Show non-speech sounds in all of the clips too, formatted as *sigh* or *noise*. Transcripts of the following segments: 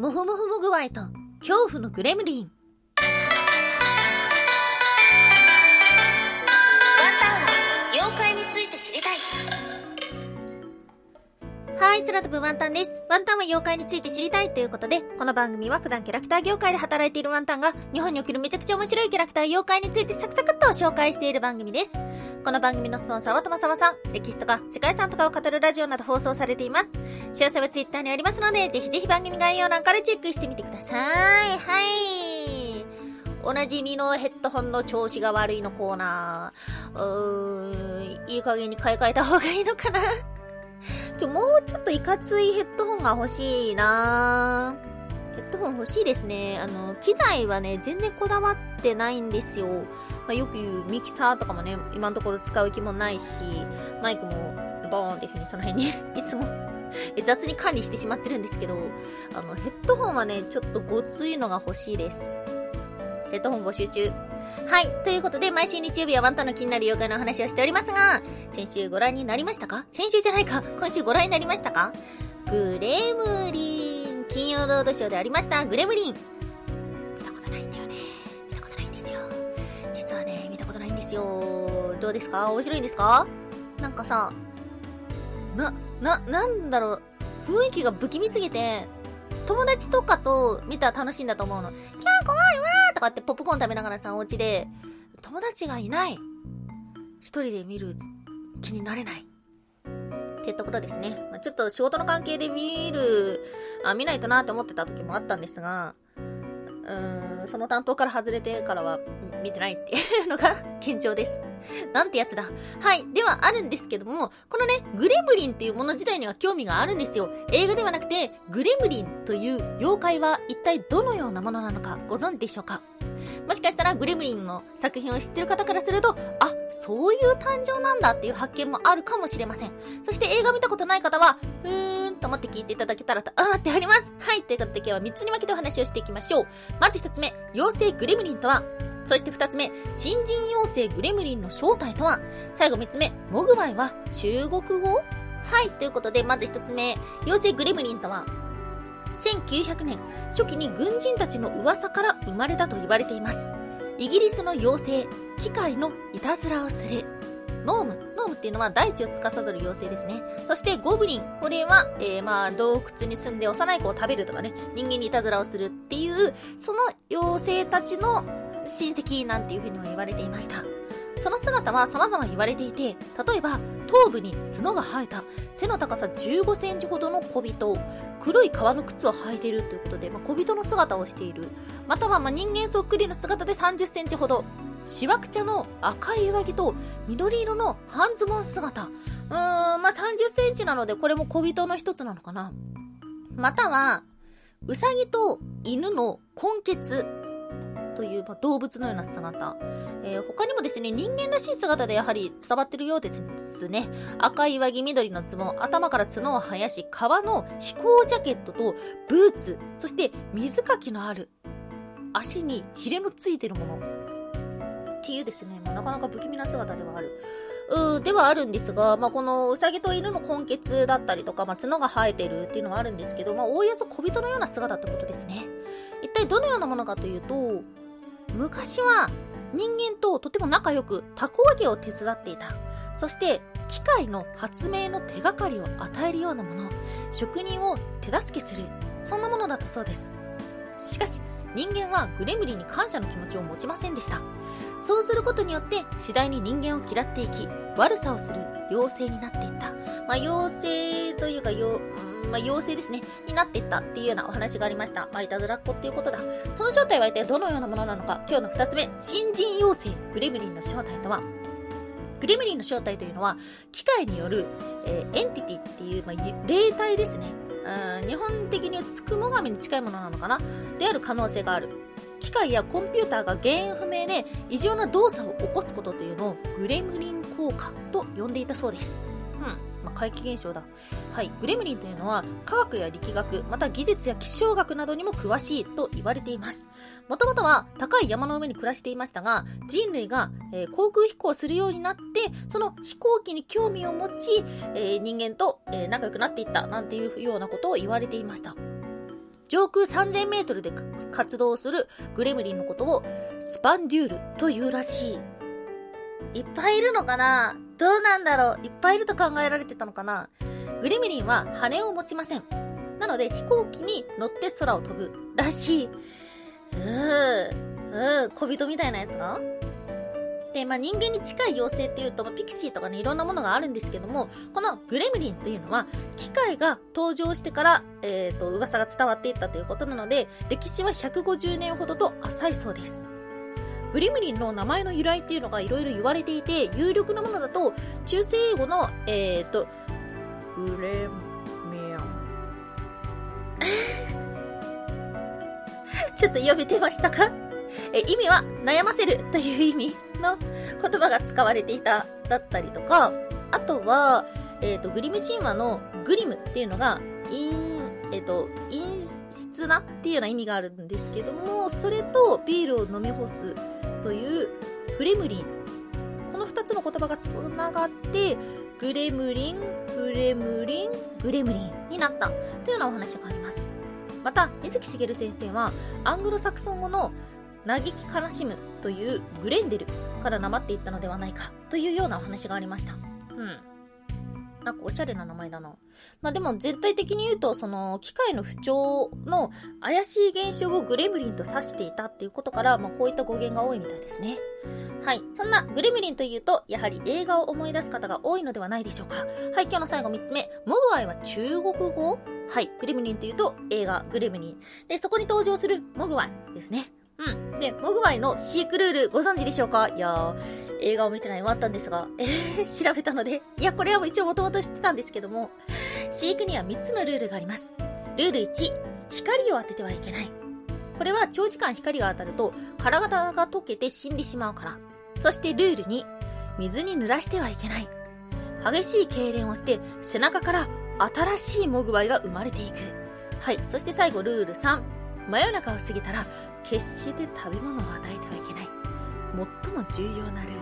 モフモフモグワイと恐怖のグレムリン。ワンタンは妖怪について知りたい。はい、空飛ぶワンタンです。ワンタンは妖怪について知りたいということで、この番組は普段キャラクター業界で働いているワンタンが、日本におけるめちゃくちゃ面白いキャラクター妖怪についてサクサクっと紹介している番組です。この番組のスポンサーはとまさまさん、歴史とか世界遺産とかを語るラジオなど放送されています。詳細はツイッターにありますので、ぜひぜひ番組概要欄からチェックしてみてください。はい。おなじみのヘッドホンの調子が悪いのコーナー。うーん、いい加減に買い替えた方がいいのかなちょ、もうちょっといかついヘッドホンが欲しいなヘッドホン欲しいですね。あの、機材はね、全然こだわってないんですよ。まあ、よく言うミキサーとかもね、今のところ使う気もないし、マイクもボーンっていう風にその辺に *laughs* いつも雑に管理してしまってるんですけど、あの、ヘッドホンはね、ちょっとごついのが欲しいです。ヘッドホン募集中。はい。ということで、毎週日曜日はワンタンの気になる妖怪の話をしておりますが、先週ご覧になりましたか？先週じゃないか今週ご覧になりましたか？グレムリン。金曜ロードショーでありました、グレムリン。見たことないんだよね。見たことないんですよ。実はね、見たことないんですよ。どうですか？面白いんですか？なんかさ、な、な、なんだろう。雰囲気が不気味すぎて、友達とかと見たら楽しいんだと思うの。キャとかってポップコーン食べながらさ、お家で、友達がいない。一人で見る気になれない。ってところですね。まあ、ちょっと仕事の関係で見る、あ、見ないとなって思ってた時もあったんですが、うーん、その担当から外れてからは見てないっていうのが *laughs* 現状です。なんてやつだ。はい。ではあるんですけども、このね、グレムリンっていうもの自体には興味があるんですよ。映画ではなくて、グレムリンという妖怪は一体どのようなものなのかご存知でしょうか？もしかしたらグレムリンの作品を知ってる方からすると、あ、そういう誕生なんだっていう発見もあるかもしれません。そして映画見たことない方は、うーんと思って聞いていただけたらと思っております。はい。ということで今日は3つに分けてお話をしていきましょう。まず1つ目、妖精グレムリンとはそして二つ目、新人妖精グレムリンの正体とは最後三つ目、モグワイは中国語？はい、ということで、まず一つ目、妖精グレムリンとは、1900年、初期に軍人たちの噂から生まれたと言われています。イギリスの妖精、機械のいたずらをする。ノーム。ノームっていうのは大地を司る妖精ですね。そしてゴブリン。これは、えー、まあ、洞窟に住んで幼い子を食べるとかね、人間にいたずらをするっていう、その妖精たちの親戚なんていうふうにも言われていました。その姿は様々言われていて、例えば、頭部に角が生えた、背の高さ15センチほどの小人、黒い革の靴を履いているということで、まあ、小人の姿をしている。または、まあ、人間そっくりの姿で30センチほど。しわくちゃの赤い上着と緑色の半ズボン姿。うーん、まあ、30センチなので、これも小人の一つなのかな。または、うさぎと犬の根血という、まあ、動物のような姿。えー、他にもですね、人間らしい姿でやはり伝わってるようですね。赤い上着、緑のズボン、頭から角を生やし、革の飛行ジャケットとブーツ、そして水かきのある足にヒレのついてるもの。っていうですね、まあ、なかなか不気味な姿ではある。うではあるんですが、まあ、このうさぎと犬の根血だったりとか、まあ、角が生えてるっていうのはあるんですけど、まあ、おおよそ小人のような姿ってことですね。一体どのようなものかというと、昔は人間ととても仲良くタコ揚げを手伝っていた。そして、機械の発明の手がかりを与えるようなもの、職人を手助けする、そんなものだったそうです。しかし、人間はグレムリンに感謝の気持ちを持ちませんでした。そうすることによって次第に人間を嫌っていき、悪さをする妖精になっていった。まあ、妖精というか、よ、まあ、妖精ですね、になっていったっていうようなお話がありました。まあ、いたずらっ子っていうことだ。その正体は一体どのようなものなのか、今日の二つ目、新人妖精、グレムリンの正体とは、グレムリンの正体というのは、機械による、えー、エンティティっていう、まあ、霊体ですね。うん、日本的にはつくも神に近いものなのかな？である可能性がある。機械やコンピューターが原因不明で異常な動作を起こすことというのをグレムリン効果と呼んでいたそうです。うん。まあ、怪奇現象だ。はい。グレムリンというのは科学や力学、また技術や気象学などにも詳しいと言われています。もともとは高い山の上に暮らしていましたが、人類が、えー、航空飛行するようになって、その飛行機に興味を持ち、えー、人間と、えー、仲良くなっていったなんていうようなことを言われていました。上空3000メートルで活動するグレムリンのことをスパンデュールというらしい。いっぱいいるのかな？どうなんだろう？いっぱいいると考えられてたのかな？グレムリンは羽を持ちません。なので飛行機に乗って空を飛ぶらしい。うー、うー、小人みたいなやつが？で、まあ、人間に近い妖精っていうと、まあ、ピクシーとかね、いろんなものがあるんですけども、このグレムリンっていうのは、機械が登場してから、えっ、ー、と、噂が伝わっていったということなので、歴史は150年ほどと浅いそうです。グレムリンの名前の由来っていうのがいろいろ言われていて、有力なものだと、中世英語の、えっ、と、グレミアン。*laughs* ちょっと読めてましたか？え意味は悩ませるという意味の言葉が使われていただったりとか、あとは、えっ、ー、と、グリム神話のグリムっていうのが、えっ、ー、と、陰湿なっていうような意味があるんですけども、それとビールを飲み干すというフレムリン。この2つの言葉がつながって、グレムリン、グレムリン、グレムリンになったというようなお話があります。また、水木しげる先生は、アングロサクソン語の嘆き悲しむというグレンデルからなまっていったのではないかというようなお話がありました。うん。なんかおしゃれな名前だな。まあでも全体的に言うと、その機械の不調の怪しい現象をグレムリンと指していたっていうことから、まあこういった語源が多いみたいですね。はい。そんなグレムリンというと、やはり映画を思い出す方が多いのではないでしょうか。はい、今日の最後3つ目。モグワイは中国語？はい。グレムリンというと映画グレムリン。で、そこに登場するモグワイですね。うん。で、モグワイの飼育ルールご存知でしょうか？いやー、映画を見てない終わったんですが、えー、調べたので、いや、これは一応もともと知ってたんですけども、飼育には3つのルールがあります。ルール1、光を当ててはいけない。これは長時間光が当たると、体が溶けて死んでしまうから。そしてルール2、水に濡らしてはいけない。激しい痙攣をして、背中から新しいモグワイが生まれていく。はい。そして最後、ルール3。真夜中を過ぎたら、決して食べ物を与えてはいけない。最も重要なルー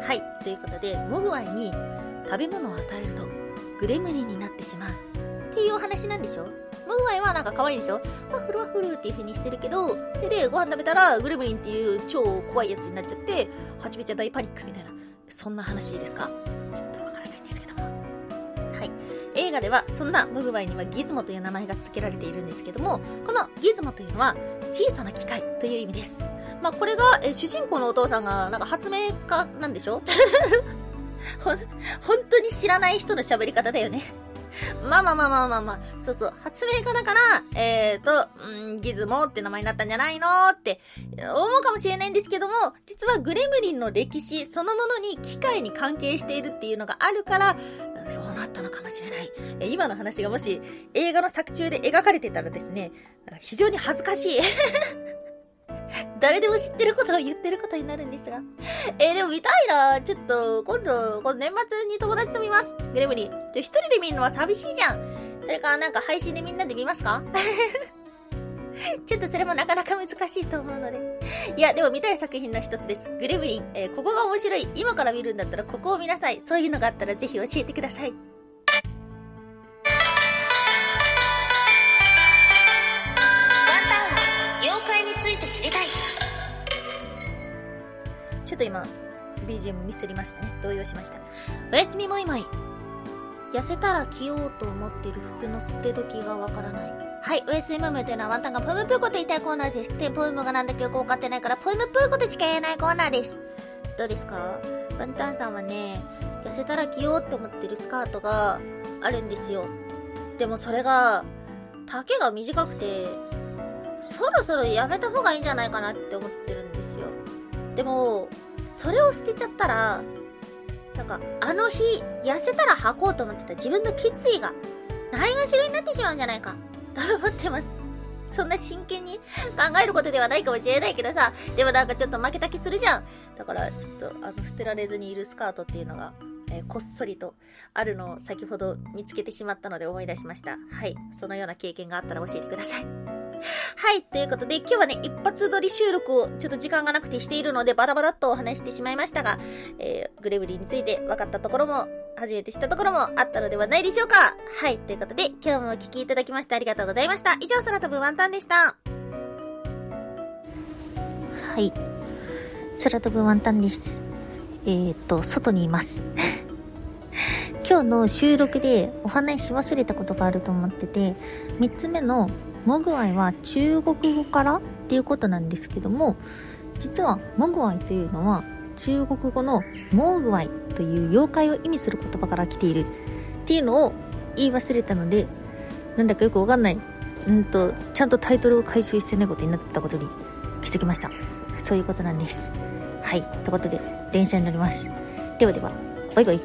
ル。はいということでモグワイに食べ物を与えるとグレムリンになってしまう。っていうお話なんでしょ？モグワイはなんか可愛いでしょ？ワッフルワッフルっていう風にしてるけどででご飯食べたらグレムリンっていう超怖いやつになっちゃってはちめちゃ大パニックみたいなそんな話ですか？ちょっとわかはい映画ではそんなモグワイにはギズモという名前が付けられているんですけども、このギズモというのは小さな機械という意味です。まあ、これが、え主人公のお父さんがなんか発明家なんでしょ？*laughs* ほ、本当に知らない人の喋り方だよね。まあまあまあまあまあまあ、そうそう、発明家だから、えーと、うん、ギズモって名前になったんじゃないのって思うかもしれないんですけども、実はグレムリンの歴史そのものに機械に関係しているっていうのがあるから、そうなったのかもしれない。え今の話がもし映画の作中で描かれてたらですね、非常に恥ずかしい。*laughs* 誰でも知ってることを言ってることになるんですが。えー、でも見たいなちょっと、今度、この年末に友達と見ます。グレムリン。じゃ、一人で見るのは寂しいじゃん。それかなんか配信でみんなで見ますか？*laughs* ちょっとそれもなかなか難しいと思うので。いや、でも見たい作品の一つです。グレムリン。えー、ここが面白い。今から見るんだったらここを見なさい。そういうのがあったらぜひ教えてください。妖怪について知りたい。ちょっと今、BGM ミスりましたね。動揺しました。おやすみもいもい。痩せたら着ようと思ってる服の捨て時がわからない。はい、OSMM というのはワンタンがポエムプーコと言いたいコーナーです。で、ポエムがなんだかよくわかってないから、ポエムプーコとしか言えないコーナーです。どうですか？ワンタンさんはね、痩せたら着ようって思ってるスカートがあるんですよ。でもそれが、丈が短くて、そろそろやめた方がいいんじゃないかなって思ってるんですよ。でも、それを捨てちゃったら、なんか、あの日、痩せたら履こうと思ってた自分の決意が、ないがしろになってしまうんじゃないかと思ってます。そんな真剣に考えることではないかもしれないけどさ、でもなんかちょっと負けた気するじゃん。だからちょっとあの捨てられずにいるスカートっていうのが、えー、こっそりとあるのを先ほど見つけてしまったので思い出しました。はい。そのような経験があったら教えてください。はい、ということで、今日はね、一発撮り収録をちょっと時間がなくてしているので、バタバタっとお話してしまいましたが、えー、グレブリーについて分かったところも、初めて知ったところもあったのではないでしょうか。はい、ということで、今日もお聞きいただきましてありがとうございました。以上、空飛ぶワンタンでした。はい。空飛ぶワンタンです。えー、っと、外にいます。*laughs* 今日の収録でお話し忘れたことがあると思ってて、3つ目のモグアイは中国語からっていうことなんですけども、実はモグアイというのは中国語のモーグアイという妖怪を意味する言葉から来ているっていうのを言い忘れたので、なんだかよくわかんない、うんと、ちゃんとタイトルを回収してないことになったことに気づきました。そういうことなんです。はい。ということで、電車に乗ります。ではでは、バイバイ。